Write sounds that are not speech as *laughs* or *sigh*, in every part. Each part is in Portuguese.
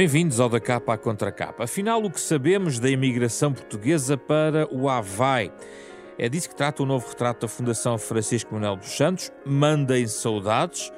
Bem-vindos ao Da Capa à Contra Capa. Afinal, o que sabemos da imigração portuguesa para o Havaí? É disso que trata o novo retrato da Fundação Francisco Manuel dos Santos, Mandem Saudades,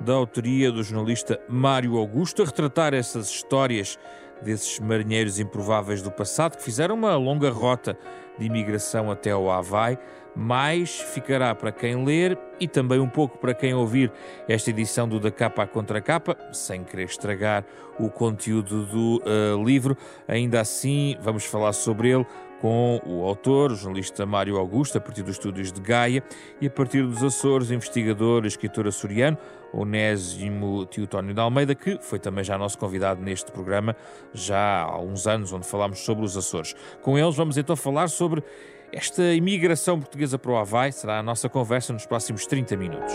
da autoria do jornalista Mário Augusto, a retratar essas histórias desses marinheiros improváveis do passado que fizeram uma longa rota de imigração até ao Havaí, mas ficará para quem ler e também um pouco para quem ouvir esta edição do Da Capa à Contra Capa, sem querer estragar o conteúdo do uh, livro. Ainda assim, vamos falar sobre ele com o autor, o jornalista Mário Augusto, a partir dos estúdios de Gaia, e a partir dos Açores, investigador e escritor açoriano Onésimo Teutónio de Almeida, que foi também já nosso convidado neste programa, já há uns anos, onde falámos sobre os Açores. Com eles vamos então falar sobre esta imigração portuguesa para o Havaí. Será a nossa conversa nos próximos 30 minutos.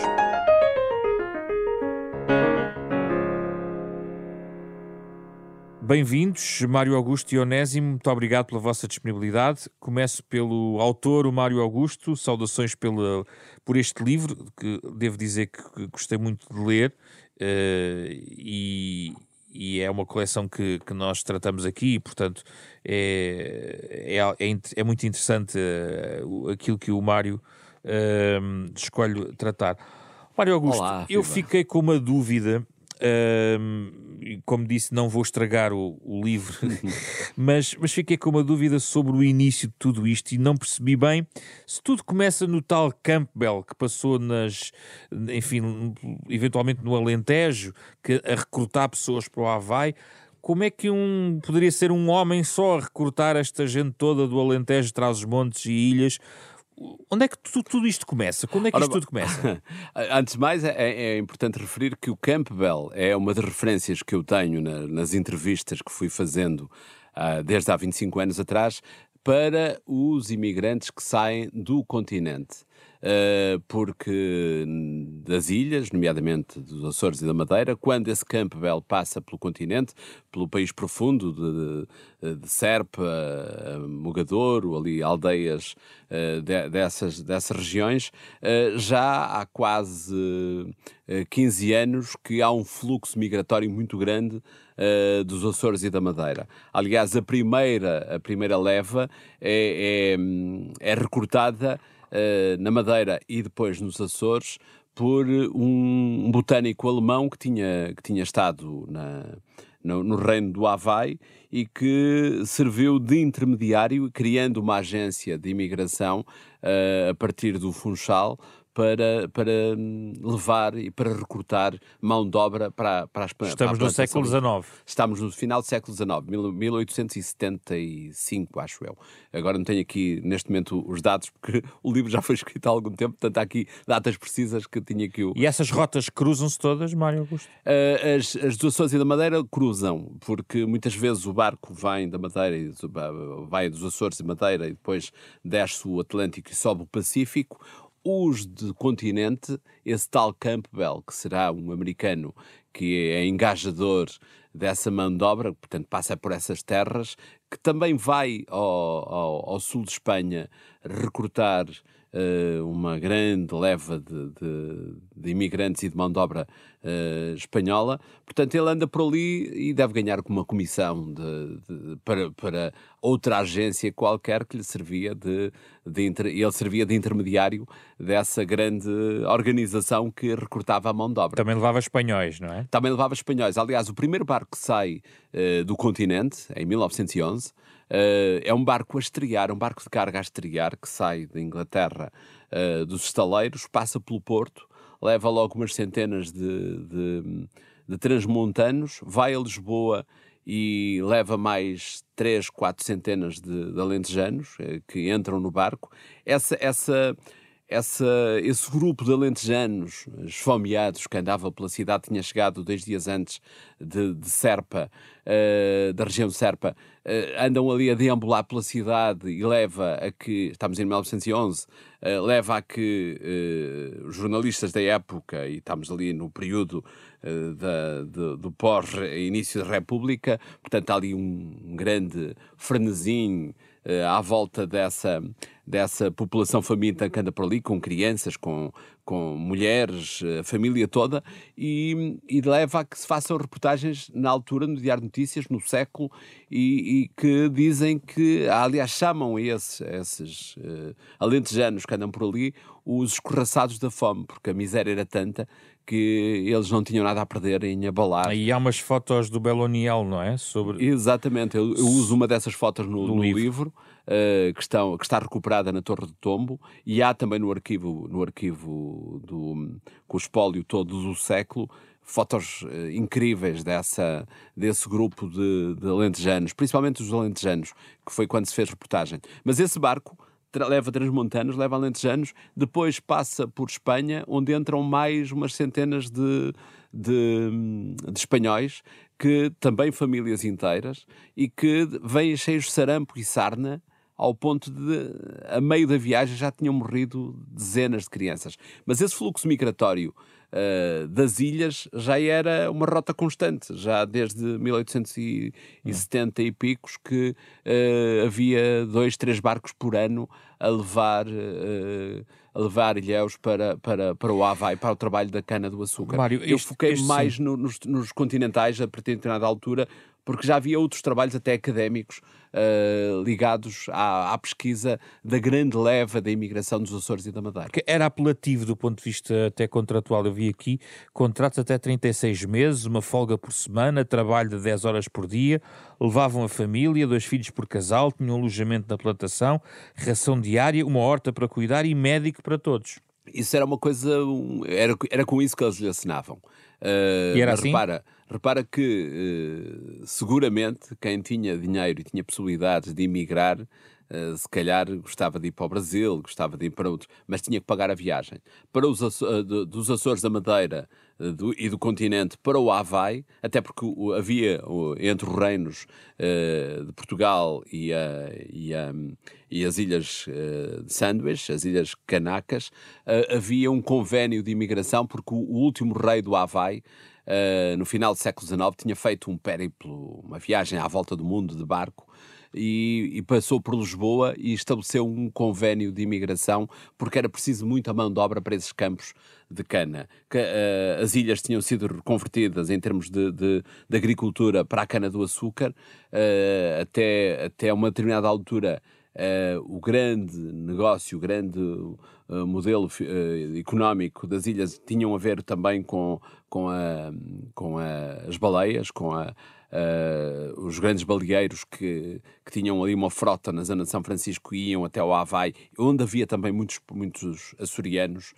Bem-vindos, Mário Augusto e Onésimo, muito obrigado pela vossa disponibilidade. Começo pelo autor, o Mário Augusto, saudações pela, por este livro, que devo dizer que gostei muito de ler uh, e, e, é uma coleção que, que nós tratamos aqui, e, portanto é, é, é, é, muito interessante uh, aquilo que o Mário uh, escolhe tratar. Mário Augusto, Olá, eu fiquei com uma dúvida como disse, não vou estragar o, o livro, *laughs* mas, mas fiquei com uma dúvida sobre o início de tudo isto e não percebi bem se tudo começa no tal Campbell que passou nas, enfim, eventualmente no Alentejo, que, a recrutar pessoas para o Havaí. Como é que um poderia ser um homem só a recrutar esta gente toda do Alentejo, traz os montes e ilhas? Onde é que tu, tudo isto começa? Quando é que Ora, isto tudo começa? *laughs* Antes de mais, é, é, importante referir que o Campbell é uma das referências que eu tenho na, nas entrevistas que fui fazendo uh, desde há 25 anos atrás para os imigrantes que saem do continente. Uh, porque das ilhas, nomeadamente dos Açores e da Madeira, quando esse Campbell passa pelo continente, pelo país profundo de, de Serpa, Mogadouro, ali aldeias uh, de, dessas, dessas regiões, uh, já há quase 15 anos que há um fluxo migratório muito grande dos Açores e da Madeira. Aliás, a primeira, a primeira leva é, é, é recrutada uh, na Madeira e depois nos Açores por um, botânico alemão que tinha, que tinha estado na, no, no, reino do Havaí e que serviu de intermediário, criando uma agência de imigração uh, a partir do Funchal para, para levar e para recrutar mão de obra para, para as Estamos para no século XIX. Estamos no final do século XIX, 1875, acho eu. Agora não tenho aqui neste momento os dados, porque o livro já foi escrito há algum tempo, portanto há aqui datas precisas que tinha que o. E essas rotas cruzam-se todas, Mário Augusto? Uh, as, as dos Açores e da Madeira cruzam, porque muitas vezes o barco vem da Madeira, vai dos Açores e Madeira e depois desce o Atlântico e sobe o Pacífico os de continente, esse tal Campbell, que será um americano que é engajador dessa mão de obra, portanto passa por essas terras, que também vai ao, ao, ao sul de Espanha recrutar uh, uma grande leva de, de, de, imigrantes e de mão de obra uh, espanhola. Portanto, ele anda por ali e deve ganhar uma comissão de, para, para outra agência qualquer que lhe servia de, de inter, ele servia de intermediário dessa grande organização que recrutava a mão de obra. Também levava espanhóis, não é? Também levava espanhóis. Aliás, o primeiro barco que sai uh, do continente, em 1911, Uh, é um barco a estrear, um barco de carga a estrear que sai da Inglaterra uh, dos estaleiros, passa pelo Porto, leva logo umas centenas de, de, de transmontanos, vai a Lisboa e leva mais três, quatro centenas de, de alentejanos uh, que entram no barco. Essa, essa, essa, esse grupo de alentejanos esfomeados que andava pela cidade tinha chegado dois dias antes de, de Serpa, uh, da região de Serpa, uh, andam ali a deambular pela cidade e leva a que, estamos em 1911, uh, eh, leva a que jornalistas da época, e estamos ali no período da, de, do pós-início da República, portanto há ali um grande frenesim à volta dessa, dessa população faminta que anda por ali, com crianças, com, com mulheres, a família toda, e, e, leva a que se façam reportagens na altura no Diário de Notícias, no século, e, e que dizem que, aliás, chamam esses, esses uh, alentejanos que andam por ali os escorraçados da fome, porque a miséria era tanta que eles não tinham nada a perder em abalar. Aí há umas fotos do Beloniel, não é? Sobre... Exatamente, eu, eu uso uma dessas fotos no, no livro, livro uh, que, estão, que está recuperada na Torre de Tombo e há também no arquivo, no arquivo do, com o espólio todo do século fotos uh, incríveis dessa, desse grupo de, de alentejanos, principalmente os alentejanos, que foi quando se fez reportagem. Mas esse barco leva transmontanos, leva alentejanos, depois passa por Espanha, onde entram mais umas centenas de, de, de espanhóis, que também famílias inteiras, e que vêm cheios de sarampo e sarna, ao ponto de, a meio da viagem, já tinham morrido dezenas de crianças. Mas esse fluxo migratório uh, das ilhas já era uma rota constante, já desde 1870 e picos que uh, havia dois, três barcos por ano a levar, uh, a levar ilhéus para, para, para o Havaí, para o trabalho da cana do açúcar. Mário, Eu este, foquei este mais no, nos, nos continentais a partir de determinada altura, porque já havia outros trabalhos até académicos uh, ligados à, à, pesquisa da grande leva da imigração dos Açores e da Madeira. Era apelativo do ponto de vista até contratual, eu vi aqui, contratos até 36 meses, uma folga por semana, trabalho de 10 horas por dia, levavam a família, dois filhos por casal, tinham alojamento na plantação, ração diária, uma horta para cuidar e médico para todos. Isso era uma coisa, era, era com isso que eles lhe assinavam. Uh, e era assim? Repara, repara que uh, seguramente quem tinha dinheiro e tinha possibilidades de emigrar, uh, se calhar gostava de ir para o Brasil, gostava de ir para outros, mas tinha que pagar a viagem. Para os dos Açores da Madeira do, e do continente para o Havaí, até porque havia entre os reinos de Portugal e, a, e, a, e as ilhas de Sandwich, as ilhas Canacas, havia um convênio de imigração porque o, o último rei do Havaí uh, no final do século XIX, tinha feito um périplo, uma viagem à volta do mundo de barco. E, e, passou por Lisboa e estabeleceu um convênio de imigração porque era preciso muita mão de obra para esses campos de cana. Que, uh, as ilhas tinham sido reconvertidas em termos de, de, de agricultura para a cana do açúcar, uh, até, até uma determinada altura. Uh, o grande negócio, o grande uh, modelo uh, económico das ilhas tinham a ver também com, com, a, com a, as baleias, com a, os grandes baleeiros que, que tinham ali uma frota na zona de São Francisco e iam até o Havaí, onde havia também muitos, muitos açorianos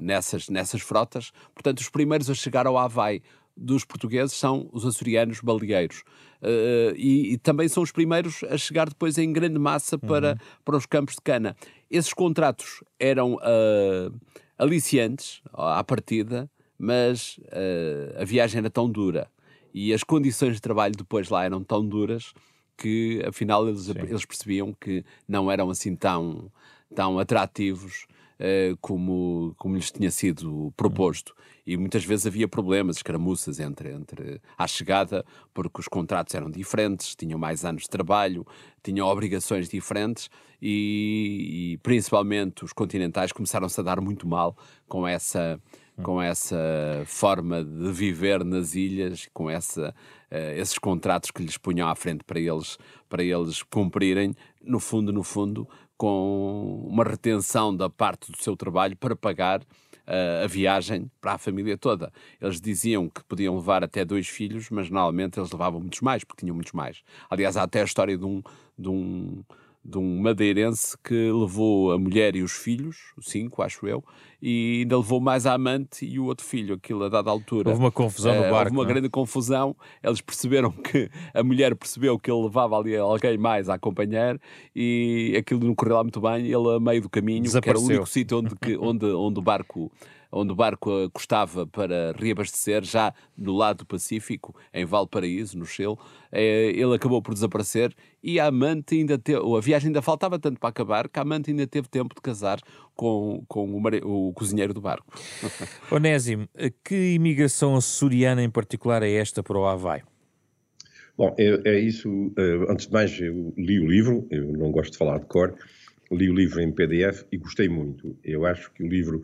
nessas, nessas frotas. Portanto, os primeiros a chegar ao Havaí dos portugueses são os açorianos baleeiros. Uh, e, e, também são os primeiros a chegar depois em grande massa para, uhum. para os campos de cana. Esses contratos eram uh, aliciantes à partida, mas uh, a viagem era tão dura e as condições de trabalho depois lá eram tão duras que afinal eles, eles percebiam que não eram assim tão, tão atrativos uh, como, como lhes tinha sido proposto. E muitas vezes havia problemas, escaramuças entre, entre à chegada, porque os contratos eram diferentes, tinham mais anos de trabalho, tinham obrigações diferentes e, e principalmente os continentais começaram-se a dar muito mal com essa com essa forma de viver nas ilhas, com essa, uh, esses contratos que lhes punham à frente para eles, para eles cumprirem, no fundo, no fundo, com uma retenção da parte do seu trabalho para pagar uh, a viagem para a família toda. Eles diziam que podiam levar até dois filhos, mas normalmente eles levavam muitos mais, porque tinham muitos mais. Aliás, há até a história de um, de um de um madeirense que levou a mulher e os filhos, cinco, acho eu, e ainda levou mais a amante e o outro filho, aquilo a dada altura. Houve uma confusão no barco. Houve uma não? É? grande confusão. Eles perceberam que a mulher percebeu que ele levava ali alguém mais a acompanhar e aquilo não correu lá muito bem. Ele, a meio do caminho, que era o único sítio onde, *laughs* onde, onde o barco onde o barco custava para reabastecer, já no lado do Pacífico, em Valparaíso, no Chile, eh, ele acabou por desaparecer e a amante ainda teve, a viagem ainda faltava tanto para acabar, que a amante ainda teve tempo de casar com, com o, mare, o cozinheiro do barco. *laughs* Onésimo, que imigração açoriana em particular é esta para o Havaí? Bom, é, é, isso. Eh, antes de mais, eu li o livro, eu não gosto de falar de cor, li o livro em PDF e gostei muito. Eu acho que o livro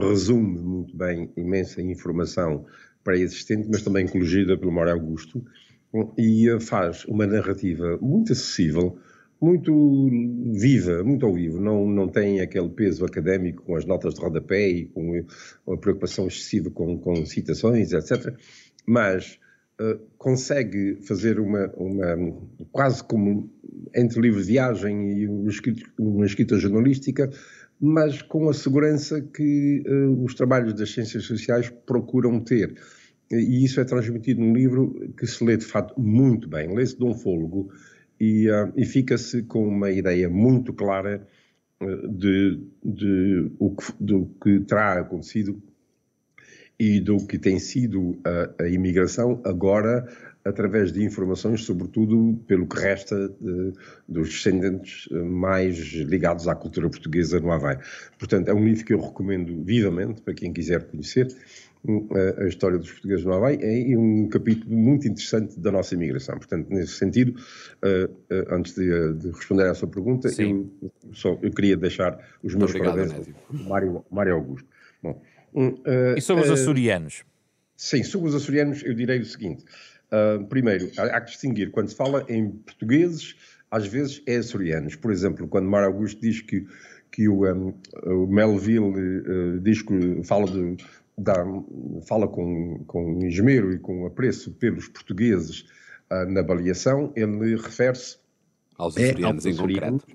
resume muito bem imensa informação pré-existente, mas também colhida pelo Mário Augusto, e faz uma narrativa muito acessível, muito viva, muito ao vivo, não, não tem aquele peso académico com as notas de rodapé e com a preocupação excessiva com, com citações, etc. Mas uh, consegue fazer uma, uma, quase como entre livro de viagem e uma escrita, uma escrita jornalística, mas com a segurança que uh, os trabalhos das ciências sociais procuram ter. E isso é transmitido num livro que se lê de facto muito bem, lê-se de um fôlego e, uh, e fica-se com uma ideia muito clara uh, de, de o que, do que terá acontecido e do que tem sido a, a imigração agora através de informações, sobretudo pelo que resta de, dos descendentes eh, mais ligados à cultura portuguesa no Havaí. Portanto, é um livro que eu recomendo vivamente para quem quiser conhecer a, história dos portugueses no Havaí é um capítulo muito interessante da nossa imigração. Portanto, nesse sentido, uh, uh, antes de, de, responder à sua pergunta, eu, só, eu queria deixar os meus parabéns ao Mário, Mário Augusto. Bom, uh, e sobre os açorianos? Sim, sobre os açorianos eu direi o seguinte. primeiro, há, há que distinguir, quando se fala em portugueses, às vezes é açorianos. Por exemplo, quando Mário Augusto diz que que o, um, o Melville uh, diz que fala de, dá, fala com, com esmero e com apreço pelos portugueses uh, na baleação, ele refere-se aos açorianos é, em concreto.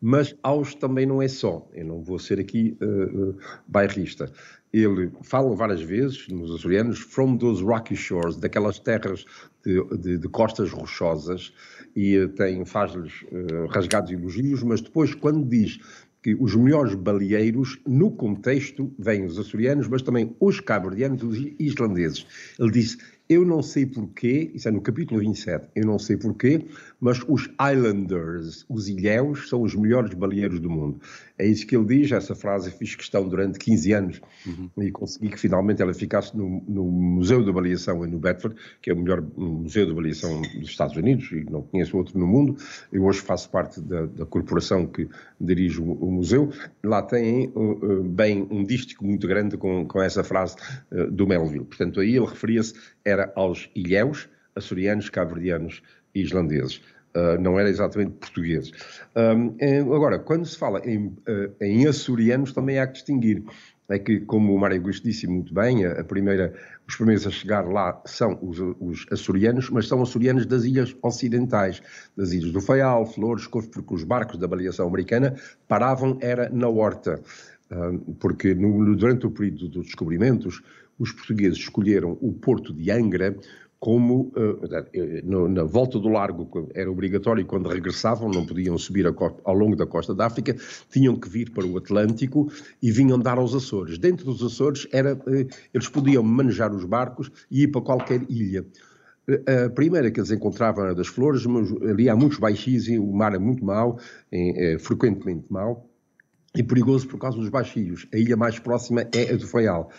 Mas aos também não é só, eu não vou ser aqui uh, uh, bairrista. Ele fala várias vezes nos açorianos, from those rocky shores, daquelas terras de, de, de costas rochosas, e tem, faz-lhes uh, rasgados elogios, mas depois, quando diz que os melhores baleeiros, no contexto, vêm os açorianos, mas também os cabo-verdianos e os islandeses. Ele disse, eu não sei porquê, isso é no capítulo 27, eu não sei porquê, mas os Islanders, os ilhéus, são os melhores baleeiros do mundo. É isso que ele diz, essa frase fiz questão durante 15 anos uhum. e consegui que finalmente ela ficasse no, no Museu da Baleação no Bedford, que é o melhor museu de baleação dos Estados Unidos e não conheço outro no mundo. Eu hoje faço parte da, da corporação que dirige o, o museu. Lá tem uh, uh, bem um dístico muito grande com, com essa frase uh, do Melville. Portanto, aí ele referia-se era aos ilhéus, açorianos, cabo-verdianos e islandeses. Uh, não era exatamente portugueses. Um, agora, quando se fala em, uh, em, açorianos, também há que distinguir. É que, como o Mário Augusto disse muito bem, a, a primeira, os primeiros a chegar lá são os, os, açorianos, mas são açorianos das ilhas ocidentais, das ilhas do Faial, Flores, porque os barcos da baleação americana paravam era na horta. Porque no, durante o período dos descobrimentos, os portugueses escolheram o porto de Angra como uh, na volta do largo era obrigatório quando regressavam, não podiam subir costa, ao longo da costa da África, tinham que vir para o Atlântico e vinham dar aos Açores. Dentro dos Açores era, uh, eles podiam manejar os barcos e ir para qualquer ilha. A primeira que eles encontravam era das flores, mas ali há muitos baixios e o mar é muito mau, é, é frequentemente mau e perigoso por causa dos baixios. A ilha mais próxima é a do Faial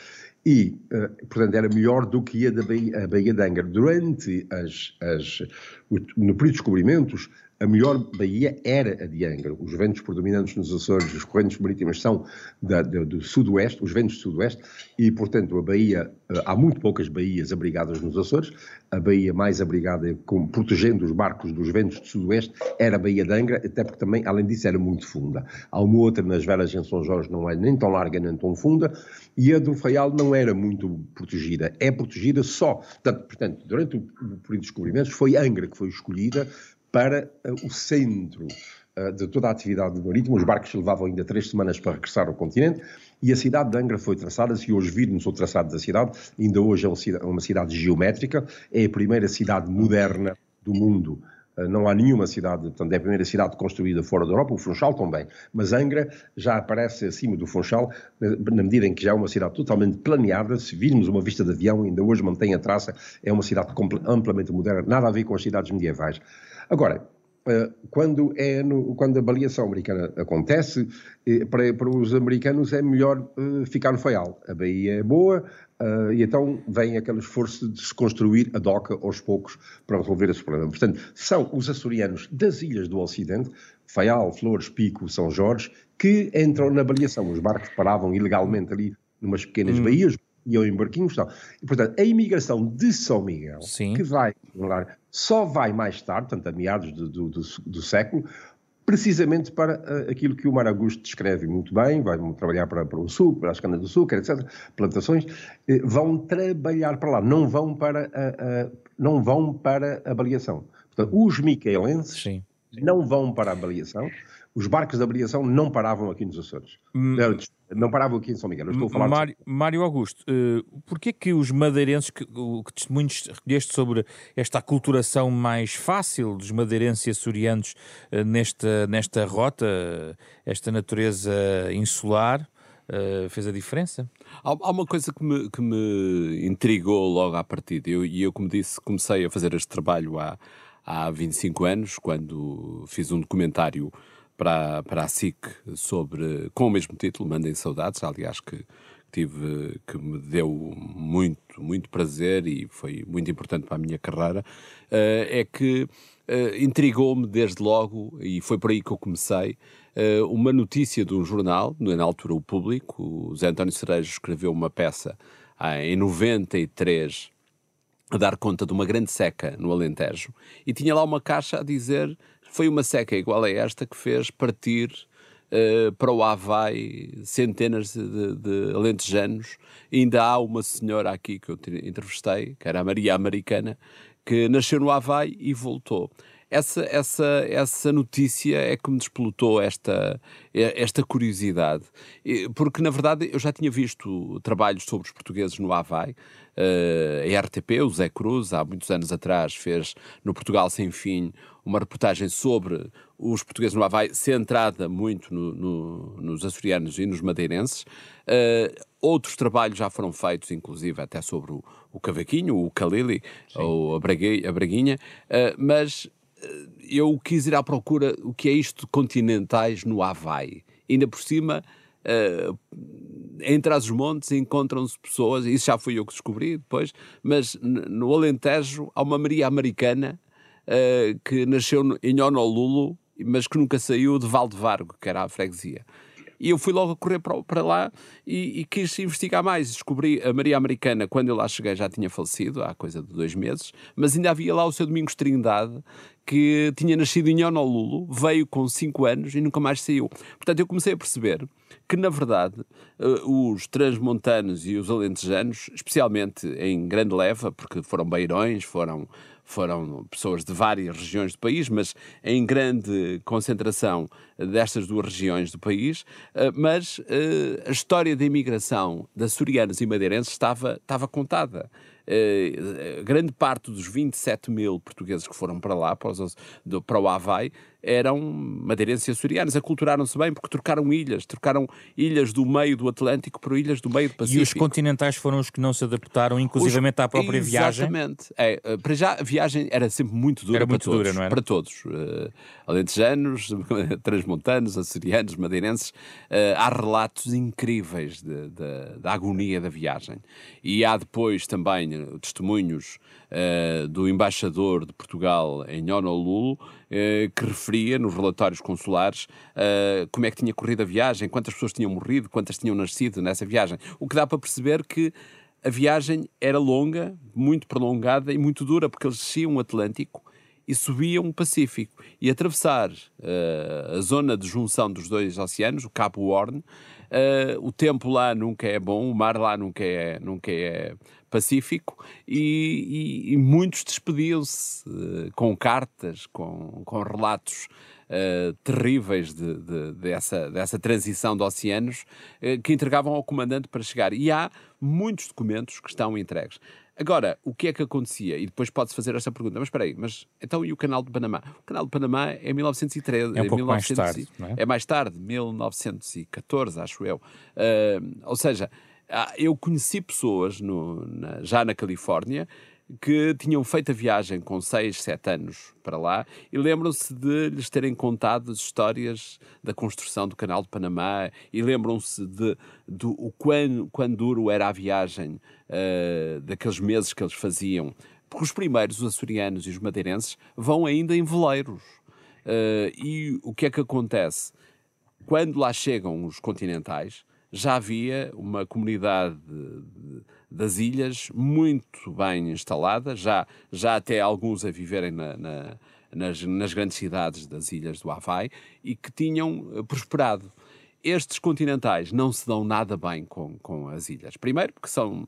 e, uh, portanto, era melhor do que a da Baía, a Baía de Angra. Durante as, as, no período de descobrimentos, a melhor baía era a de Angra. Os ventos predominantes nos Açores, as correntes marítimas são da, da, do sudoeste, os ventos do sudoeste, e, portanto, a baía, eh, há muito poucas baías abrigadas nos Açores. A baía mais abrigada, com, protegendo os barcos dos ventos do sudoeste, era a Baía de Angra, até porque também, além disso, era muito funda. Há uma outra nas velas em São Jorge, não é nem tão larga nem tão funda, e a do Faial não era muito protegida. É protegida só. Portanto, durante o período de descobrimentos, foi Angra que foi escolhida para uh, o centro uh, de toda a atividade marítima. Os barcos levavam ainda três semanas para regressar ao continente e a cidade de Angra foi traçada. Se hoje virmos o traçado da cidade, ainda hoje é uma cidade geométrica, é a primeira cidade moderna do mundo. Uh, não há nenhuma cidade, portanto, é a primeira cidade construída fora da Europa, o Funchal também, mas Angra já aparece acima do Funchal, na medida em que já é uma cidade totalmente planeada. Se virmos uma vista de avião, ainda hoje mantém a traça, é uma cidade amplamente moderna, nada a ver com as cidades medievais. Agora, eh, quando, é no, quando a baleação americana acontece, eh, para, para os americanos é melhor eh, ficar no faial. A Bahia é boa e então vem aquele esforço de se construir a doca aos poucos para resolver esse problema. Portanto, são os açorianos das ilhas do Ocidente, Faial, Flores, Pico, São Jorge, que entram na baleação. Os barcos paravam ilegalmente ali numas pequenas hum. baías, iam em barquinhos. Tal. E, portanto, a imigração de São Miguel, Sim. que vai, só vai mais tarde, portanto, a meados do, do, do, do século, precisamente para uh, aquilo que o Mar Augusto descreve muito bem, vai trabalhar para, para o sul, para as canas do sul, etc., plantações, uh, vão trabalhar para lá, não vão para a, uh, não vão para a baleação. Portanto, os micaelenses Sim. não vão para a baleação, os barcos da aviação não paravam aqui nos Açores. Hum. Não paravam aqui em São Miguel. estou a falar Mário, de... Mário Augusto, uh, porquê que os madeirenses, que, o que testemunhos recolheste sobre esta aculturação mais fácil dos madeirenses e açorianos uh, nesta, nesta rota, esta natureza insular, uh, fez a diferença? Há, há, uma coisa que me, que me intrigou logo à partida, e eu, eu, como disse, comecei a fazer este trabalho há, há 25 anos, quando fiz um documentário para, para a SIC sobre, com o mesmo título, Mandem Saudades, aliás, que tive, que me deu muito, muito prazer e foi muito importante para a minha carreira, uh, é que uh, intrigou-me desde logo, e foi por aí que eu comecei, uh, uma notícia de um jornal, na altura o Público, o Zé António Cerejo escreveu uma peça em 93 a dar conta de uma grande seca no Alentejo, e tinha lá uma caixa a dizer foi uma seca igual a esta que fez partir uh, para o Havaí centenas de, de alentejanos. ainda há uma senhora aqui que eu entrevistei, que era a Maria Americana, que nasceu no Havaí e voltou essa, essa, essa notícia é que me despolutou esta, esta curiosidade. Porque, na verdade, eu já tinha visto trabalhos sobre os portugueses no Havaí. Uh, a RTP, o Zé Cruz, há muitos anos atrás, fez no Portugal Sem Fim uma reportagem sobre os portugueses no Havaí, centrada muito no, no, nos açorianos e nos madeirenses. Uh, outros trabalhos já foram feitos, inclusive até sobre o, o cavaquinho, o calili, ou a, braguinha, a braguinha uh, mas eu quis ir à procura o que é isto de continentais no Havaí. Ainda por cima, uh, entre as montes encontram-se pessoas, isso já fui eu que descobri depois, mas no Alentejo há uma Maria Americana uh, que nasceu em Honolulu, mas que nunca saiu de Valdevargo, que era a freguesia. E eu fui logo a correr para, lá e, e, quis investigar mais. Descobri a Maria Americana, quando eu lá cheguei, já tinha falecido, há coisa de dois meses, mas ainda havia lá o seu Domingos Trindade, que tinha nascido em Honolulu, veio com 5 anos e nunca mais saiu. Portanto, eu comecei a perceber que, na verdade, eh, os transmontanos e os alentejanos, especialmente em grande leva, porque foram beirões, foram foram pessoas de várias regiões do país, mas em grande concentração destas duas regiões do país, eh, mas eh, a história da imigração de açorianos e madeirenses estava, estava contada. Uh, grande parte dos 27 mil portugueses que foram para lá, para, os, para o Havaí, eram madeirenses e açorianos. Aculturaram-se bem porque trocaram ilhas, trocaram ilhas do meio do Atlântico por ilhas do meio do Pacífico. E os continentais foram os que não se adaptaram, inclusivamente os... à própria Exatamente. viagem? Exatamente. É, eh, para já, a viagem era sempre muito dura era para muito todos. Dura, não era? Para todos. Uh, alentejanos, *laughs* transmontanos, açorianos, madeirenses. Uh, há relatos incríveis da agonia da viagem. E há depois também testemunhos uh, do embaixador de Portugal em Honolulu, uh, que referia nos relatórios consulares uh, como é que tinha corrido a viagem, quantas pessoas tinham morrido, quantas tinham nascido nessa viagem. O que dá para perceber que a viagem era longa, muito prolongada e muito dura, porque eles desciam o Atlântico e subiam o Pacífico. E atravessar a zona de junção dos dois oceanos, o Cabo Horn, uh, o tempo lá nunca é bom, o mar lá nunca é, nunca é Pacífico e, e, e muitos despediam-se uh, com cartas, com, com relatos uh, terríveis de, de, dessa, dessa transição de oceanos uh, que entregavam ao comandante para chegar. E há muitos documentos que estão entregues. Agora, o que é que acontecia? E depois pode-se fazer esta pergunta, mas espera aí, mas então e o Canal de Panamá? O Canal de Panamá é 1913. É um pouco 1900, mais tarde, não é? É mais tarde, 1914, acho eu. Uh, ou seja, ah, eu conheci pessoas no, na, já na Califórnia que tinham feito a viagem com 6, 7 anos para lá e lembram-se de lhes terem contado as histórias da construção do Canal de Panamá e lembram-se de, do o quão, quão duro era a viagem uh, daqueles meses que eles faziam. Porque os primeiros, os açorianos e os madeirenses, vão ainda em veleiros. Uh, e o que é que acontece? Quando lá chegam os continentais, já havia uma comunidade das ilhas muito bem instalada, já, já até alguns a viverem na, na, nas, nas grandes cidades das ilhas do Havaí e que tinham eh, prosperado. Estes continentais não se dão nada bem com, com as ilhas. Primeiro, porque são,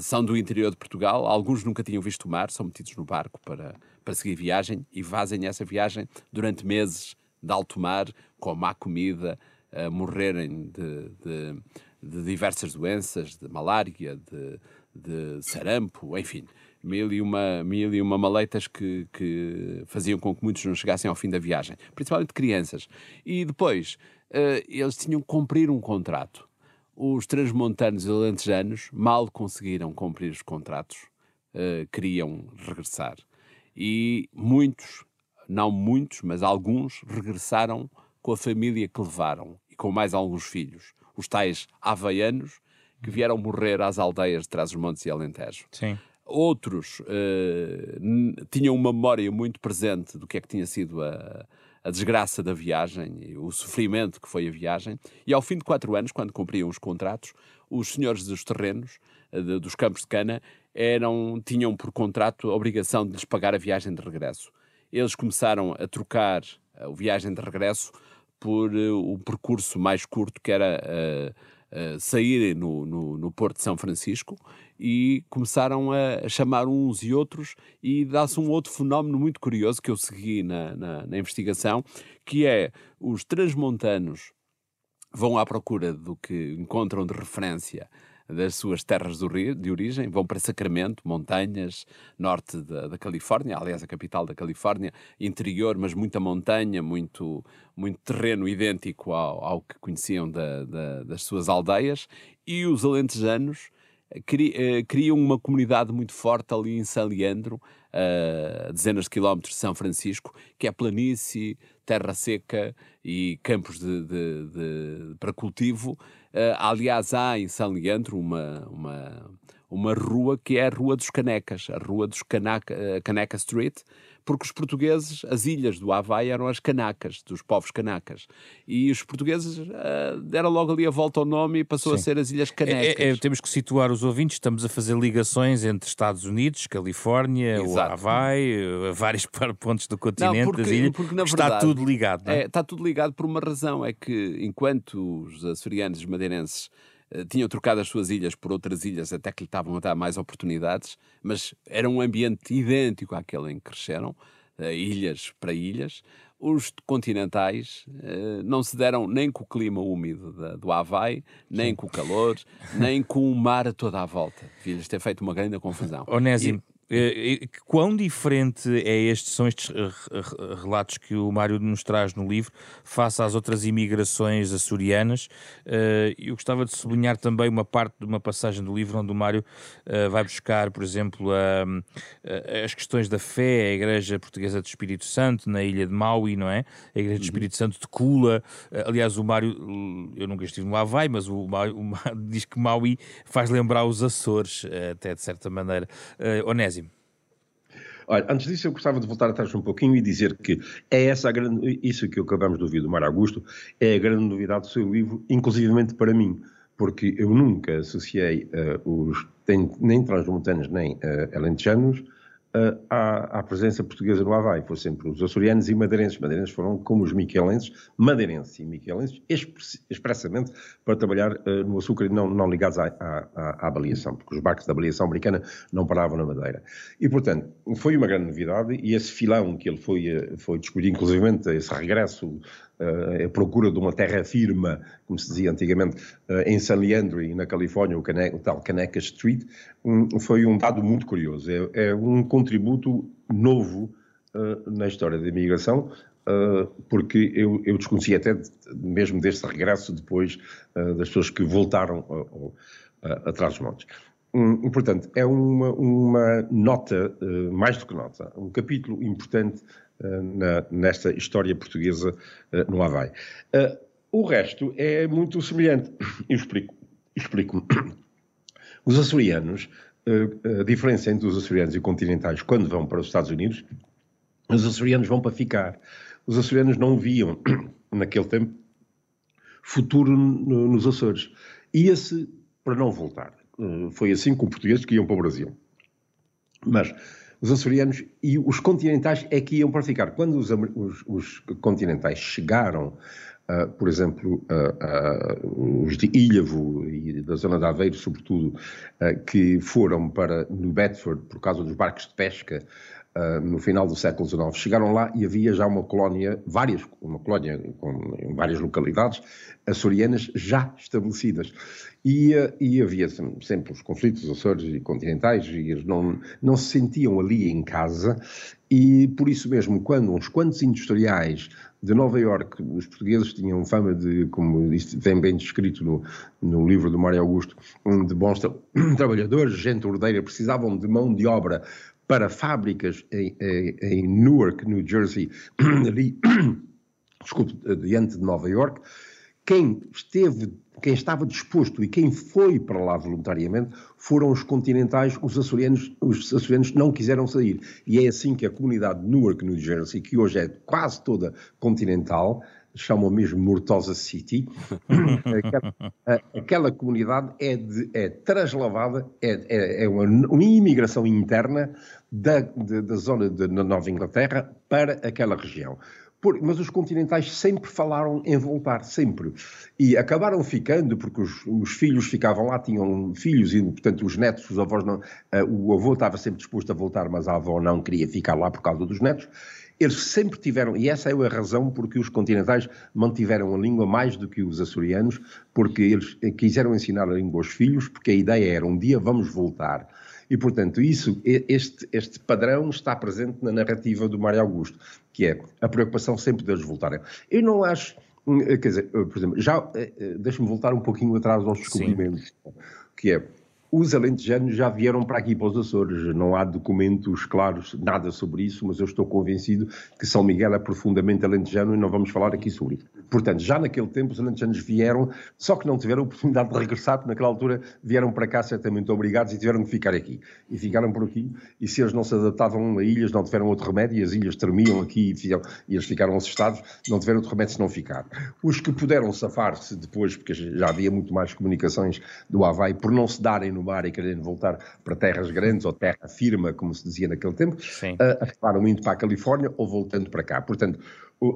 são do interior de Portugal, alguns nunca tinham visto o mar, são metidos no barco para, para seguir viagem e fazem essa viagem durante meses de alto mar, com má comida, a morrerem de, de, de diversas doenças, de malária, de, de sarampo, enfim, mil e uma, mil e uma maleitas que, que faziam com que muitos não chegassem ao fim da viagem, principalmente crianças. E depois, uh, eles tinham que cumprir um contrato. Os transmontanos e alentejanos mal conseguiram cumprir os contratos, uh, queriam regressar. E muitos, não muitos, mas alguns, regressaram com a família que levaram e com mais alguns filhos, os tais havaianos que vieram morrer às aldeias de Trás-os-Montes e Alentejo. Sim. Outros uh, tinham uma memória muito presente do que é que tinha sido a, a desgraça da viagem, e o sofrimento que foi a viagem, e ao fim de quatro anos, quando cumpriam os contratos, os senhores dos terrenos, uh, de, dos campos de cana, eram, tinham por contrato a obrigação de lhes pagar a viagem de regresso. Eles começaram a trocar a viagem de regresso por uh, o percurso mais curto, que era uh, uh, sair no, no, no, Porto de São Francisco e começaram a, a chamar uns e outros e dá-se um outro fenómeno muito curioso que eu segui na, na, na investigação, que é os transmontanos vão à procura do que encontram de referência das suas terras de origem, vão para Sacramento, montanhas, norte da, da, Califórnia, aliás, a capital da Califórnia, interior, mas muita montanha, muito, muito terreno idêntico ao, ao que conheciam da, da, das suas aldeias, e os alentejanos eh, criam uma comunidade muito forte ali em San Leandro, a dezenas de quilómetros de São Francisco, que é planície, terra seca e campos de, de, de para cultivo. Uh, aliás, há em São Leandro uma, uma, uma rua que é a Rua dos Canecas, a Rua dos Caneca, uh, Caneca Street, porque os portugueses, as ilhas do Havaí eram as canacas, dos povos canacas. E os portugueses uh, deram logo ali a volta ao nome e passou Sim. a ser as Ilhas Canecas. É, é, temos que situar os ouvintes, estamos a fazer ligações entre Estados Unidos, Califórnia, Exato. o Havaí, eh, vários *laughs* pontos do continente, não, porque, das ilhas, porque, verdade, está tudo ligado. É? É, está tudo ligado por uma razão, é que enquanto os açorianos e os madeirenses tinham trocado as suas ilhas por outras ilhas até que lhe estavam a dar mais oportunidades, mas era um ambiente idêntico àquele em que cresceram, uh, ilhas para ilhas. Os continentais uh, não se deram nem com o clima úmido do Havaí, nem com o calor, nem com o mar a toda a volta. Devia-lhes ter feito uma grande confusão. *laughs* Onésimo, eh, quão diferente é estes, são estes relatos que o Mário nos traz no livro face às outras imigrações açorianas? Eh, eu gostava de sublinhar também uma parte de uma passagem do livro onde o Mário eh, vai buscar, por exemplo, as questões da fé, a Igreja Portuguesa do Espírito Santo na ilha de Maui, não é? A Igreja do uhum. Espírito Santo de Kula. Aliás, o Mário, eu nunca estive no Havaí, mas o Mário, o Mário *laughs* diz que Maui faz lembrar os Açores, até de certa maneira. Onésimo. Olha, antes disso eu gostava de voltar atrás um pouquinho e dizer que é essa a grande, isso que acabamos de ouvir do Mário Augusto, é a grande novidade do seu livro, inclusivamente para mim, porque eu nunca associei uh, os nem transmontanos nem uh, alentejanos à, à, presença portuguesa no Havaí. Foi sempre os açorianos e madeirenses. Madeirenses foram como os miquelenses, madeirenses e miquelenses, expressamente para trabalhar uh, no açúcar e não, não ligados à, à, à, baleação, porque os barcos da baleação americana não paravam na Madeira. E, portanto, foi uma grande novidade e esse filão que ele foi, eh, foi discutir, inclusive esse regresso a procura de uma terra firme, como se dizia antigamente, uh, em San Leandro na Califórnia, o, o tal Caneca Street, um, foi um dado muito curioso. É, é um contributo novo uh, na história da imigração, porque eu, eu até mesmo deste regresso depois das pessoas que voltaram atrás dos montes. Um, portanto, é uma, uma nota, uh, mais do que nota, um capítulo importante uh, na, nesta história portuguesa uh, no Havaí. o resto é muito semelhante. *coughs* Eu explico. Explico. *coughs* Os açorianos, a diferença entre os açorianos e continentais quando vão para os Estados Unidos, os açorianos vão para ficar. Os açorianos não viam, *coughs* naquele tempo, futuro no, nos Açores ia-se para não voltar. Uh, foi assim com portugueses que iam para o Brasil. Mas os açorianos e os continentais é que iam para ficar. Quando os, os, os continentais chegaram, uh, por exemplo, uh, uh, os de Ilhavo e da zona de Aveiro, sobretudo, que foram para New Bedford por causa dos barcos de pesca, Uh, no final do século XIX. Chegaram lá e havia já uma colónia, várias, uma colónia com, em várias localidades açorianas já estabelecidas. E, uh, e havia sempre os conflitos Açores e continentais e eles não, não se sentiam ali em casa e por isso mesmo, quando uns quantos industriais de Nova York, os portugueses tinham fama de, como isto vem bem descrito no, no livro do Mário Augusto, de bons tra *coughs* trabalhadores, gente ordeira, precisavam de mão de obra para fábricas em, em, em Newark, New Jersey, *clears throat* ali, *clears throat* desculpe, diante de Nova York, quem esteve, quem estava disposto e quem foi para lá voluntariamente foram os continentais, os açorianos, os açorianos não quiseram sair. E é assim que a comunidade de Newark, New Jersey, que hoje é quase toda continental, chamam mesmo Mortosa City, *laughs* aquela, aquela, comunidade é, de, é traslavada, é, é, é uma, uma, imigração interna da, de, da zona da Nova Inglaterra para aquela região. Por, mas os continentais sempre falaram em voltar, sempre. E acabaram ficando, porque os, os, filhos ficavam lá, tinham filhos, e portanto os netos, os avós não. Uh, o avô estava sempre disposto a voltar, mas a avó não queria ficar lá por causa dos netos. Eles sempre tiveram, e essa é a razão porque os continentais mantiveram a língua mais do que os açorianos, porque eles quiseram ensinar a língua aos filhos, porque a ideia era um dia vamos voltar. E, portanto, isso, este, este padrão está presente na narrativa do Mário Augusto, que é a preocupação sempre deles voltarem. Eu não acho, hum, quer dizer, por exemplo, já, eh, eh, deixa-me voltar um pouquinho atrás aos descobrimentos, Sim. que é, os alentejanos já vieram para aqui, para os Açores. Não há documentos claros, nada sobre isso, mas eu estou convencido que São Miguel é profundamente alentejano e não vamos falar aqui sobre isso. Portanto, já naquele tempo os alentejanos vieram, só que não tiveram oportunidade de regressar, porque naquela altura vieram para cá certamente obrigados e tiveram que ficar aqui. E ficaram por aqui, e se eles não se adaptavam a ilhas, não tiveram outro remédio, e as ilhas tremiam aqui e, fizeram, e eles ficaram assustados, não tiveram outro remédio se não ficar. Os que puderam safar-se depois, porque já havia muito mais comunicações do Havaí, por não se darem no mar e querendo voltar para terras grandes ou terra firme, como se dizia naquele tempo, uh, acabaram indo para a Califórnia ou voltando para cá. Portanto,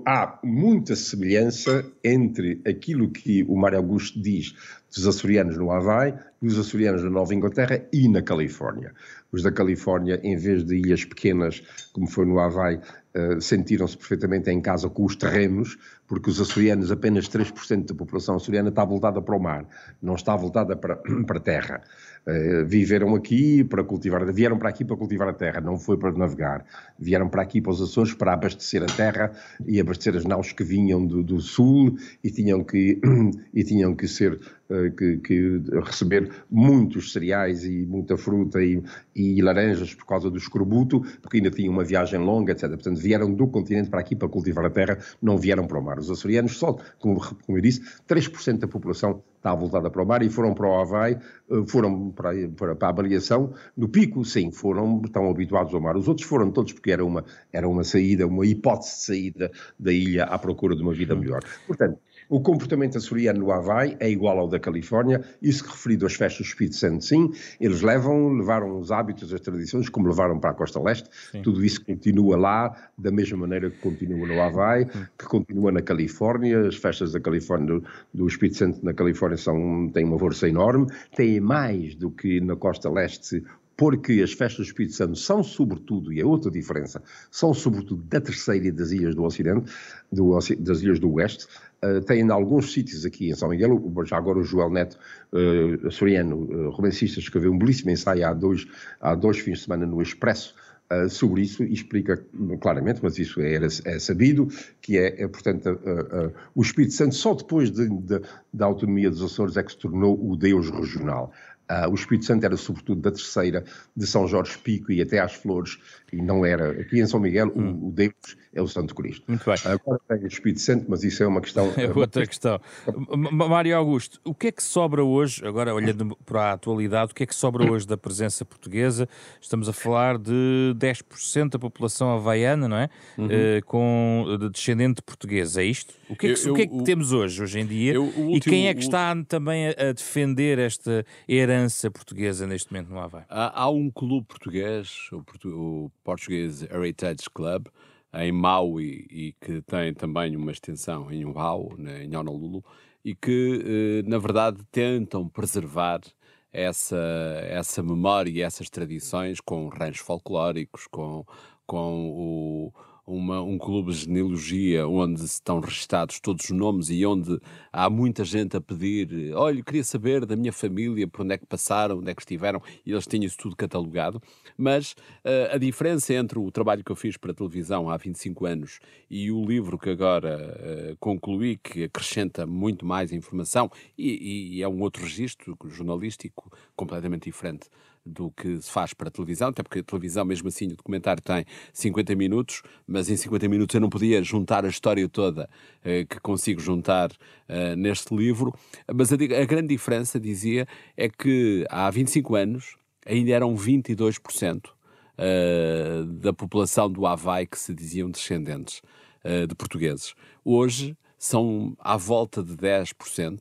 há muita semelhança entre aquilo que o Mário Augusto diz dos açorianos no Havaí e os açorianos na Nova Inglaterra e na Califórnia. Os da Califórnia, em vez de ilhas pequenas, como foi no Havaí, uh, sentiram-se perfeitamente em casa com os terrenos, porque os açorianos, apenas 3% da população açoriana está voltada para o mar, não está voltada para, *clears throat* para a terra. Uh, viveram aqui para cultivar, vieram para aqui para cultivar a terra, não foi para navegar. Vieram para aqui para os Açores para abastecer a terra e abastecer as naus que vinham do, do sul e tinham que, *clears throat* e tinham que ser uh, que, que, receber muitos cereais e muita fruta e, e, laranjas por causa do escorbuto, porque ainda tinham uma viagem longa, etc. Portanto, vieram do continente para aqui para cultivar a terra, não vieram para o mar. Os açorianos, só, como, como eu disse, 3% da população está voltada para o mar e foram para o Havaí, eh, foram para, para, para, a avaliação. No pico, sim, foram, estão habituados ao mar. Os outros foram todos porque era uma, era uma saída, uma hipótese de saída da ilha à procura de uma vida melhor. Portanto, o comportamento açoriano no Havaí é igual ao da Califórnia, isso que referido às festas do Espírito Santo, sim, eles levam, levaram os hábitos, as tradições, como levaram para a Costa Leste, sim. tudo isso continua lá, da mesma maneira que continua no Havaí, que continua na Califórnia, as festas da Califórnia, do, do Espírito Santo na Califórnia são, têm uma força enorme, têm mais do que na Costa Leste porque as festas do Espírito Santo são sobretudo, e é outra diferença, são sobretudo da terceira e das ilhas do Ocidente, do, das ilhas do Oeste, uh, têm alguns sítios aqui em São Miguel, já agora o Joel Neto, uh, açoriano, uh, romancista, escreveu um belíssimo ensaio há dois, há dois fins de semana no Expresso, Uh, sobre isso e explica claramente, mas isso é, é sabido, que é, é portanto, uh, uh, o Espírito Santo só depois de, de, da autonomia dos Açores é que se tornou o Deus regional Uh, o Espírito Santo era sobretudo da terceira, de São Jorge Pico e até às Flores, e não era. Aqui em São Miguel, hum. o, o, Deus é o Santo Cristo. Muito bem. Agora tem o Espírito Santo, mas isso é uma questão. *laughs* É outra questão. Mário Augusto, o que é que sobra hoje, agora olhando para a atualidade, o que é que sobra hoje da presença portuguesa? Estamos a falar de 10% da população havaiana, não é? Uhum. Uh, com de descendente português, é isto? O que é que, eu, o que, é que temos hoje, hoje em dia? Eu, último, e quem é que está também a, a defender esta herança portuguesa neste momento no Havaí? Há, há um clube português, o, o Português Heritage Club, em Maui, e que tem também uma extensão em Uau, em Honolulu, e que, eh, na verdade, tentam preservar essa, essa memória e essas tradições com ranchos folclóricos, com, com o uma, um clube de genealogia onde estão registados todos os nomes e onde há muita gente a pedir: olha, queria saber da minha família, por onde é que passaram, onde é que estiveram, e eles tinham isso tudo catalogado. Mas uh, a diferença entre o trabalho que eu fiz para a televisão há 25 anos e o livro que agora uh, concluí, que acrescenta muito mais informação e, e é um outro registro jornalístico completamente diferente do que se faz para a televisão, até porque a televisão, mesmo assim, o documentário tem 50 minutos, mas em 50 minutos eu não podia juntar a história toda eh, que consigo juntar eh, neste livro. Mas a, a, grande diferença, dizia, é que há 25 anos ainda eram 22% eh, da população do Havaí que se diziam descendentes eh, de portugueses. Hoje são à volta de 10%.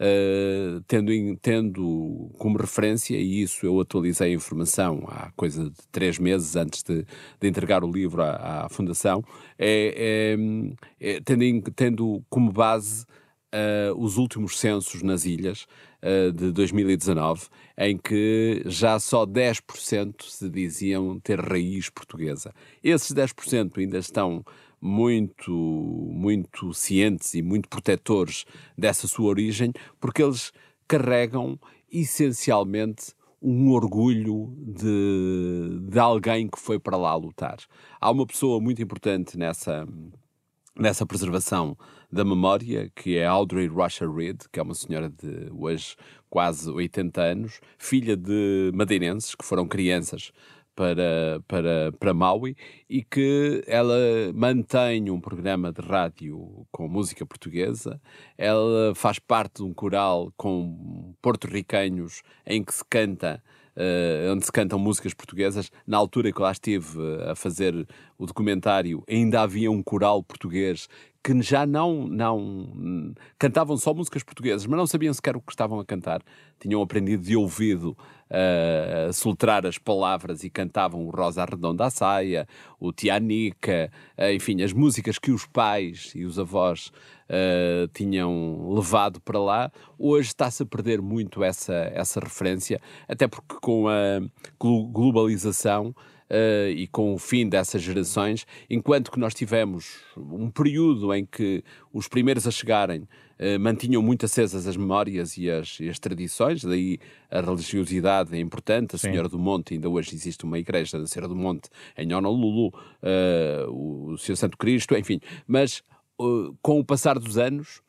Uh, tendo, tendo como referência, e isso eu atualizei a informação há coisa de três meses antes de, de entregar o livro à, à Fundação, é, é, é, tendo, tendo como base uh, os últimos censos nas ilhas uh, de 2019, em que já só 10% se diziam ter raiz portuguesa. Esses 10% ainda estão muito, muito cientes e muito protetores dessa sua origem, porque eles carregam essencialmente um orgulho de, de alguém que foi para lá lutar. Há uma pessoa muito importante nessa, nessa preservação da memória, que é Audrey Rusher Reed, que é uma senhora de hoje quase 80 anos, filha de madeirenses que foram crianças para, para, para Maui e que ela mantém um programa de rádio com música portuguesa, ela faz parte de um coral com porto-ricanhos em que se canta Uh, onde se cantam músicas portuguesas. Na altura que lá estive a fazer o documentário, ainda havia um coral português que já não, não cantavam só músicas portuguesas, mas não sabiam sequer o que estavam a cantar. Tinham aprendido de ouvido uh, a soltrar as palavras e cantavam o Rosa Redonda à Saia, o Tianica, uh, enfim, as músicas que os pais e os avós uh, tinham levado para lá. Hoje está-se a perder muito essa, essa referência, até porque com a globalização uh, e com o fim dessas gerações, enquanto que nós tivemos um período em que os primeiros a chegarem uh, mantinham muito acesas as memórias e as, e as, tradições, daí a religiosidade é importante. A Sim. Senhora do Monte, ainda hoje existe uma igreja da Senhora do Monte em Honolulu, uh, o Senhor Santo Cristo, enfim. Mas com o passar dos anos,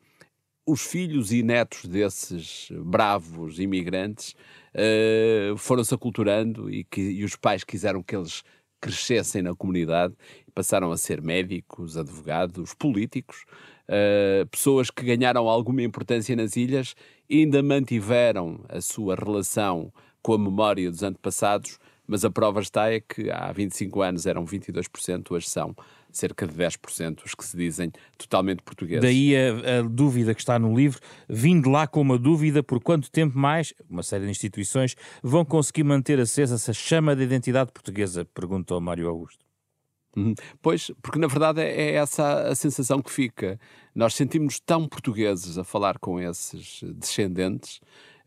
os filhos e netos desses bravos imigrantes uh, foram-se aculturando e, que, e os pais quiseram que eles crescessem na comunidade e passaram a ser médicos, advogados, políticos, uh, pessoas que ganharam alguma importância nas ilhas e ainda mantiveram a sua relação com a memória dos antepassados, mas a prova está é que há 25 anos eram 22%, hoje são cerca de 10% os que se dizem totalmente portugueses. Daí a, a, dúvida que está no livro, vindo lá com uma dúvida por quanto tempo mais uma série de instituições vão conseguir manter acesa essa chama da identidade portuguesa, perguntou Mário Augusto. Uhum. Pois, porque na verdade é, é essa a sensação que fica. Nós sentimos tão portugueses a falar com esses descendentes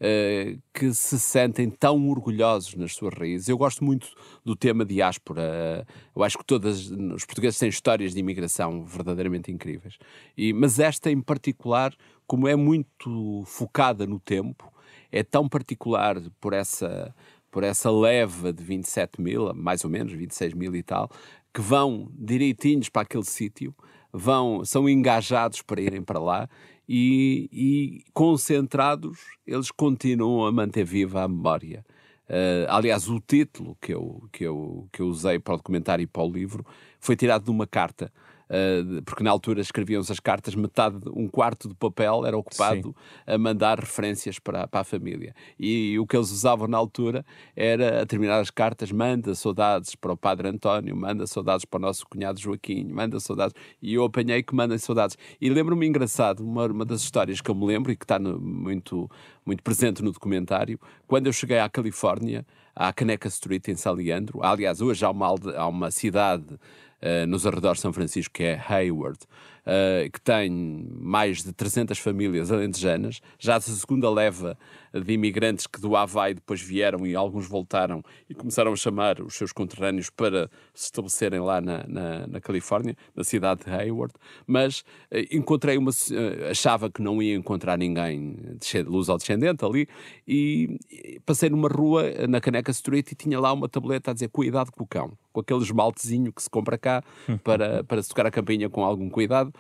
uh, que se sentem tão orgulhosos nas suas raízes. Eu gosto muito do tema diáspora. eu acho que todos os portugueses têm histórias de imigração verdadeiramente incríveis. E, mas esta em particular, como é muito focada no tempo, é tão particular por essa por essa leva de 27 mil, mais ou menos, 26 mil e tal, que vão direitinhos para aquele sítio, vão, são engajados para irem para lá e, e concentrados, eles continuam a manter viva a memória. Uh, aliás, o título que eu, que, eu, que eu usei para o documentário e para o livro foi tirado de uma carta porque na altura escreviam-se as cartas, metade, um quarto do papel era ocupado Sim. a mandar referências para, para a família. E, e, o que eles usavam na altura era, a terminar as cartas, manda saudades para o padre António, manda saudades para o nosso cunhado Joaquim, manda saudades. E eu apanhei que mandem saudades. E lembro-me engraçado, uma, uma das histórias que eu me lembro e que está no, muito, muito presente no documentário, quando eu cheguei à Califórnia, à Caneca Street em San Leandro. Aliás, hoje há uma, há uma cidade nos arredores de São Francisco, que é Hayward, uh, que tem mais de 300 famílias alentejanas, já da segunda leva de imigrantes que do Havaí depois vieram e alguns voltaram e começaram a chamar os seus conterrâneos para se estabelecerem lá na, na, na Califórnia, na cidade de Hayward, mas uh, encontrei uma, uh, achava que não ia encontrar ninguém de luz ao descendente ali e passei numa rua na Caneca Street e tinha lá uma tableta a dizer cuidado com o cão, com aquele esmaltezinho que se compra cá *laughs* para, para se tocar a campainha com algum cuidado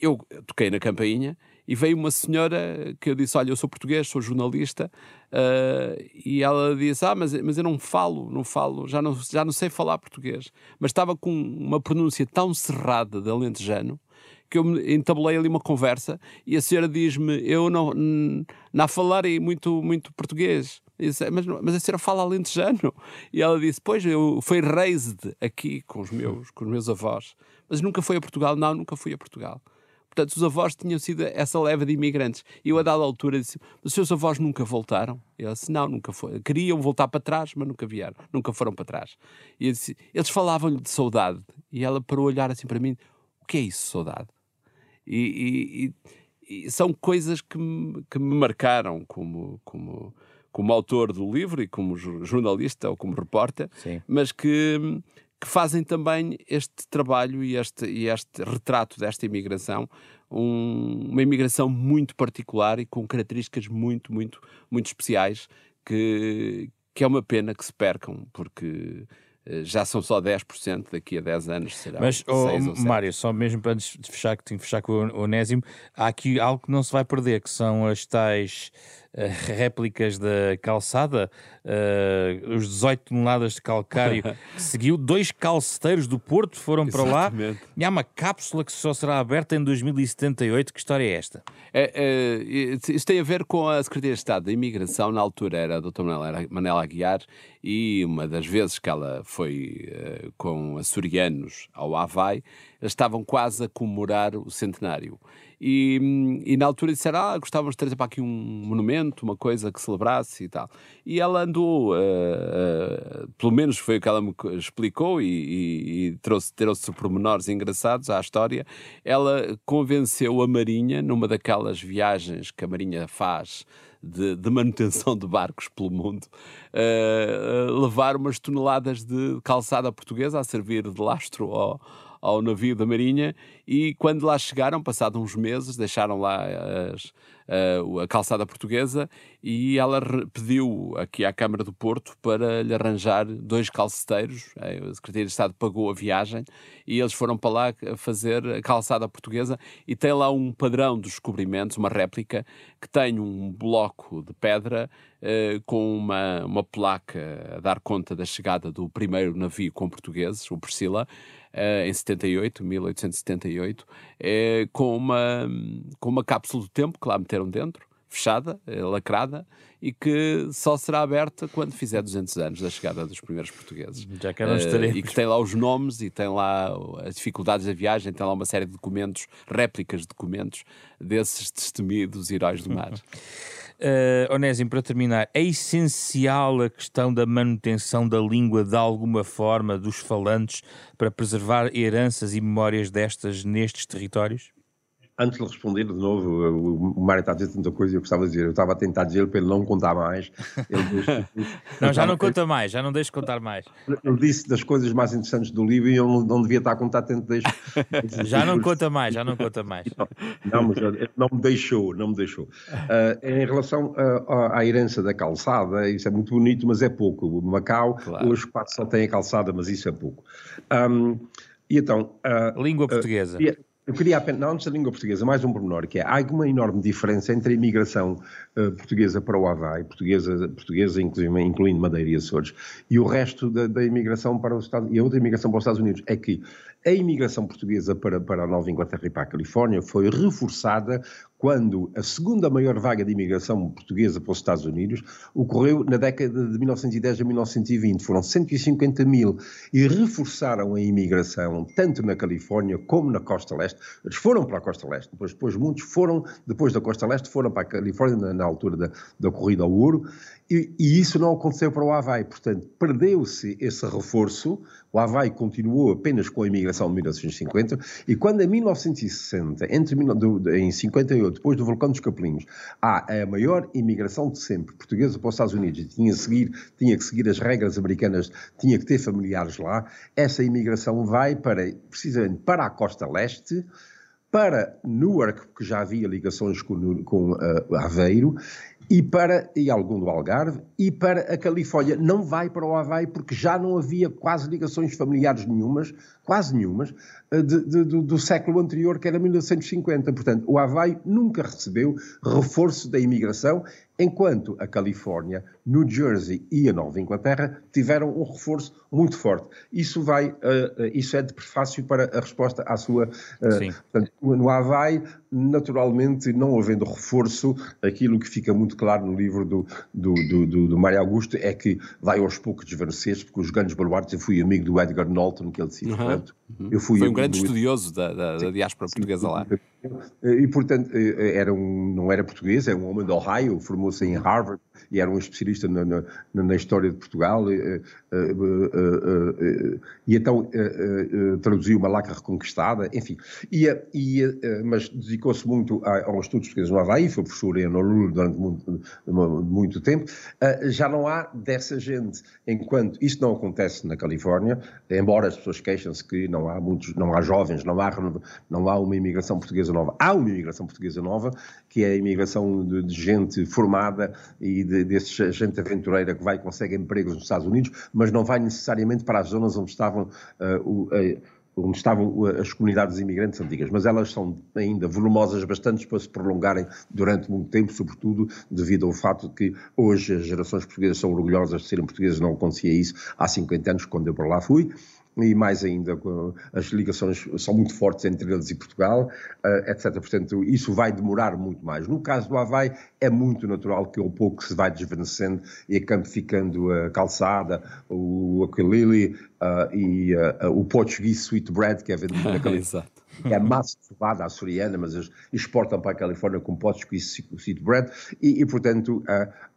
eu toquei na campainha e veio uma senhora que eu disse: Olha, eu sou português, sou jornalista, uh, e ela disse: Ah, mas, mas eu não falo, não falo, já não, já não sei falar português. Mas estava com uma pronúncia tão cerrada de alentejano que eu entabulei ali uma conversa e a senhora diz-me: Eu não, não falarei muito, muito português. Disse, mas, mas a senhora fala alentejano? E ela disse: Pois, eu fui raised aqui com os meus, com os meus avós, mas nunca fui a Portugal. Não, nunca fui a Portugal. Portanto, os avós tinham sido essa leva de imigrantes. E eu, a dada altura, disse: os seus avós nunca voltaram? E ela disse: Não, nunca foi. Queriam voltar para trás, mas nunca vieram, nunca foram para trás. E disse, eles falavam-lhe de saudade. E ela parou a olhar assim para mim: O que é isso, saudade? E, e, e são coisas que me, que me marcaram como. como como autor do livro e como jornalista ou como repórter, Sim. mas que, que fazem também este trabalho e este, e este retrato desta imigração, um, uma imigração muito particular e com características muito, muito, muito especiais que, que é uma pena que se percam, porque eh, já são só 10%, daqui a 10 anos será Mas, oh, Mário, só mesmo para antes de fechar, que tenho que fechar com o Onésimo, há aqui algo que não se vai perder, que são as tais réplicas da calçada, uh, os 18 toneladas de calcário *laughs* que seguiu, dois calceteiros do Porto foram para lá e há uma cápsula que só será aberta em 2078. Que história é esta? É, é, isso tem a ver com a Secretaria de Estado da Imigração, na altura era a doutora Manela Aguiar, e uma das vezes que ela foi uh, com açorianos ao Havaí, estavam quase a comemorar o centenário. E, e na altura disseram, ah, gostávamos de trazer para aqui um monumento, uma coisa que celebrasse e tal. E ela andou, uh, uh, pelo menos foi o que ela me explicou e, e, e trouxe, trouxe pormenores engraçados à história, ela convenceu a Marinha, numa daquelas viagens que a Marinha faz de, de, manutenção de barcos pelo mundo, uh, levar umas toneladas de calçada portuguesa a servir de lastro ao, ao navio da Marinha e quando lá chegaram, passados uns meses, deixaram lá as, a, a calçada portuguesa e ela pediu aqui à Câmara do Porto para lhe arranjar dois calceteiros. A Secretaria de Estado pagou a viagem e eles foram para lá fazer a calçada portuguesa e tem lá um padrão dos descobrimentos, uma réplica, que tem um bloco de pedra eh, com uma, uma placa a dar conta da chegada do primeiro navio com portugueses, o Priscila, uh, em 78, 1878, uh, com, uma, com uma cápsula do tempo que lá meteram dentro, fechada, uh, lacrada, e que só será aberta quando fizer 200 anos da chegada dos primeiros portugueses. Já que não estaremos. E que tem lá os nomes e tem lá as dificuldades da viagem, tem lá uma série de documentos, réplicas de documentos desses destemidos heróis do mar. *laughs* Uh, Onésimo, para terminar, é essencial a questão da manutenção da língua de alguma forma dos falantes para preservar heranças e memórias destas nestes territórios? Antes de responder de novo, o Mário está a dizer tanta coisa e eu gostava de dizer, eu estava a tentar dizer para ele não contar mais. Ele *laughs* não, já não conta mais, já não deixo contar mais. Ele disse das coisas mais interessantes do livro e eu não, não devia estar a contar tanto deixo. *laughs* já não conta mais, já não conta mais. Não, mas não me deixou, não me deixou. Uh, em relação uh, à herança da calçada, isso é muito bonito, mas é pouco. O Macau, claro. hoje quase só tem a calçada, mas isso é pouco. Um, e então... Uh, Língua portuguesa Eu queria apenas, não, antes da língua portuguesa, mais um pormenor, que é, há uma enorme diferença entre a imigração portuguesa para o Havaí, portuguesa, portuguesa inclusive, incluindo Madeira e Açores, e o resto da, da imigração para os Estados e a outra imigração para os Estados Unidos. É que a imigração portuguesa para, para a Nova Inglaterra e para a Califórnia foi reforçada quando a segunda maior vaga de imigração portuguesa para os Estados Unidos ocorreu na década de 1910 a 1920. Foram 150 mil e reforçaram a imigração tanto na Califórnia como na Costa Leste. Eles foram para a Costa Leste, depois, depois muitos foram, depois da Costa Leste, foram para a Califórnia na altura da, da corrida ao ouro e, e, isso não aconteceu para o Havaí, portanto, perdeu-se esse reforço. O Havaí continuou apenas com a imigração de 1950, e quando em 1960, entre, do, em 58, depois do vulcão dos Capelinhos, há a maior imigração de sempre portuguesa para os Estados Unidos, e tinha, seguir, tinha que seguir as regras americanas, tinha que ter familiares lá, essa imigração vai para, precisamente para a costa leste, para Newark, porque já havia ligações com, com uh, Aveiro, e para e algum do Algarve e para a Califórnia. Não vai para o Havaí porque já não havia quase ligações familiares nenhumas, quase nenhumas, eh, de, de, do, do, século anterior, que era 1950. Portanto, o Havaí nunca recebeu reforço da imigração, enquanto a Califórnia, New Jersey e a Nova Inglaterra tiveram um reforço muito forte. Isso vai, uh, isso é de prefácio para a resposta à sua. Uh, Sim. Portanto, no Havaí, naturalmente, não havendo reforço, aquilo que fica muito claro no livro do, do, do, do, do Mário Augusto é que vai aos poucos desvanecer porque os grandes baluartes, eu fui amigo do Edgar Norton, que ele disse, uhum. portanto, eu fui Foi um grande estudioso da, da, da diáspora portuguesa lá. E, portanto, eh, era um, não era português, era um homem de Ohio, formou-se em Harvard e era um especialista na, na, na história de Portugal. E, eh, eh, e então traduziu uma lacra reconquistada, enfim. E, e, mas dedicou-se muito aos estudos portugueses no Havaí, foi professor em Honolulu durante muito, muito tempo. Já não há dessa gente, enquanto isto não acontece na Califórnia, embora as pessoas queixam-se que não há muitos, não há jovens, não há, não há uma imigração portuguesa nova. Há uma imigração portuguesa nova, que é a imigração de, de gente formada e de, desse gente aventureira que vai e consegue empregos nos Estados Unidos, mas não vai necessariamente para as zonas onde estavam uh, o, uh, onde estavam as comunidades imigrantes antigas, mas elas são ainda volumosas bastante para se prolongarem durante muito tempo, sobretudo devido ao fato de que hoje as gerações portuguesas são orgulhosas de serem portuguesas, não acontecia isso há 50 anos, quando eu por lá fui e mais ainda, as ligações são muito fortes entre eles e Portugal, uh, etc. Portanto, isso vai demorar muito mais. No caso do Havaí, é muito natural que ao pouco se vai desvanecendo e acaba ficando a calçada, o ukulele uh, e uh, o português sweetbread, que é vendido. *laughs* Exato que é massa cevada açoriana, mas eles exportam para a Califórnia com potes com seed bread, e, e portanto,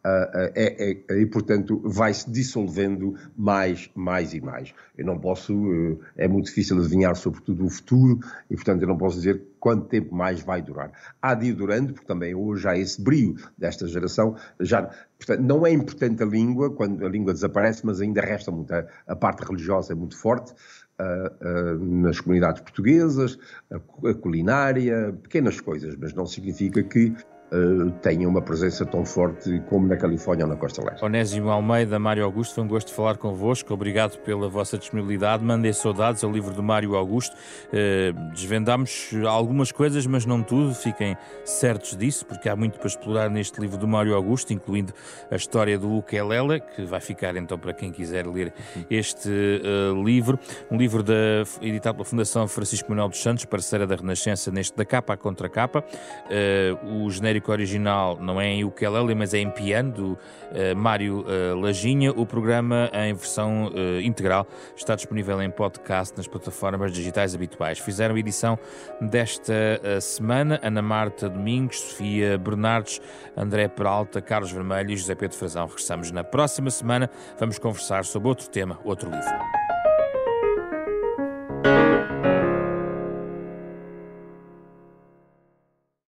é, é, e, portanto vai-se dissolvendo mais, mais e mais. Eu não posso, é muito difícil adivinhar sobretudo o futuro, e portanto eu não posso dizer quanto tempo mais vai durar. Há de ir durando, porque também hoje há esse brio desta geração, já, portanto, não é importante a língua, quando a língua desaparece, mas ainda resta muito, a, parte religiosa é muito forte, nas comunidades portuguesas, a culinária, pequenas coisas, mas não significa que uh, tenha uma presença tão forte como na Califórnia ou na Costa Leste. Onésimo Almeida, Mário Augusto, foi um gosto de falar convosco. Obrigado pela vossa disponibilidade. Mandei saudades ao livro do Mário Augusto. Uh, desvendámos algumas coisas, mas não tudo. Fiquem certos disso, porque há muito para explorar neste livro do Mário Augusto, incluindo a história do Ukelele, que vai ficar então para quem quiser ler este uh, livro. Um livro da, editado pela Fundação Francisco Manuel dos Santos, parceira da Renascença, neste da capa à contra capa. o genérico genérico original não é em ukulele, mas é em piano, do uh, Mário uh, Lajinha. O programa, em versão uh, integral, está disponível em podcast nas plataformas digitais habituais. Fizeram edição desta semana Ana Marta Domingos, Sofia Bernardes, André Peralta, Carlos Vermelho e José Pedro Frazão. Regressamos na próxima semana. Vamos conversar sobre outro tema, outro livro.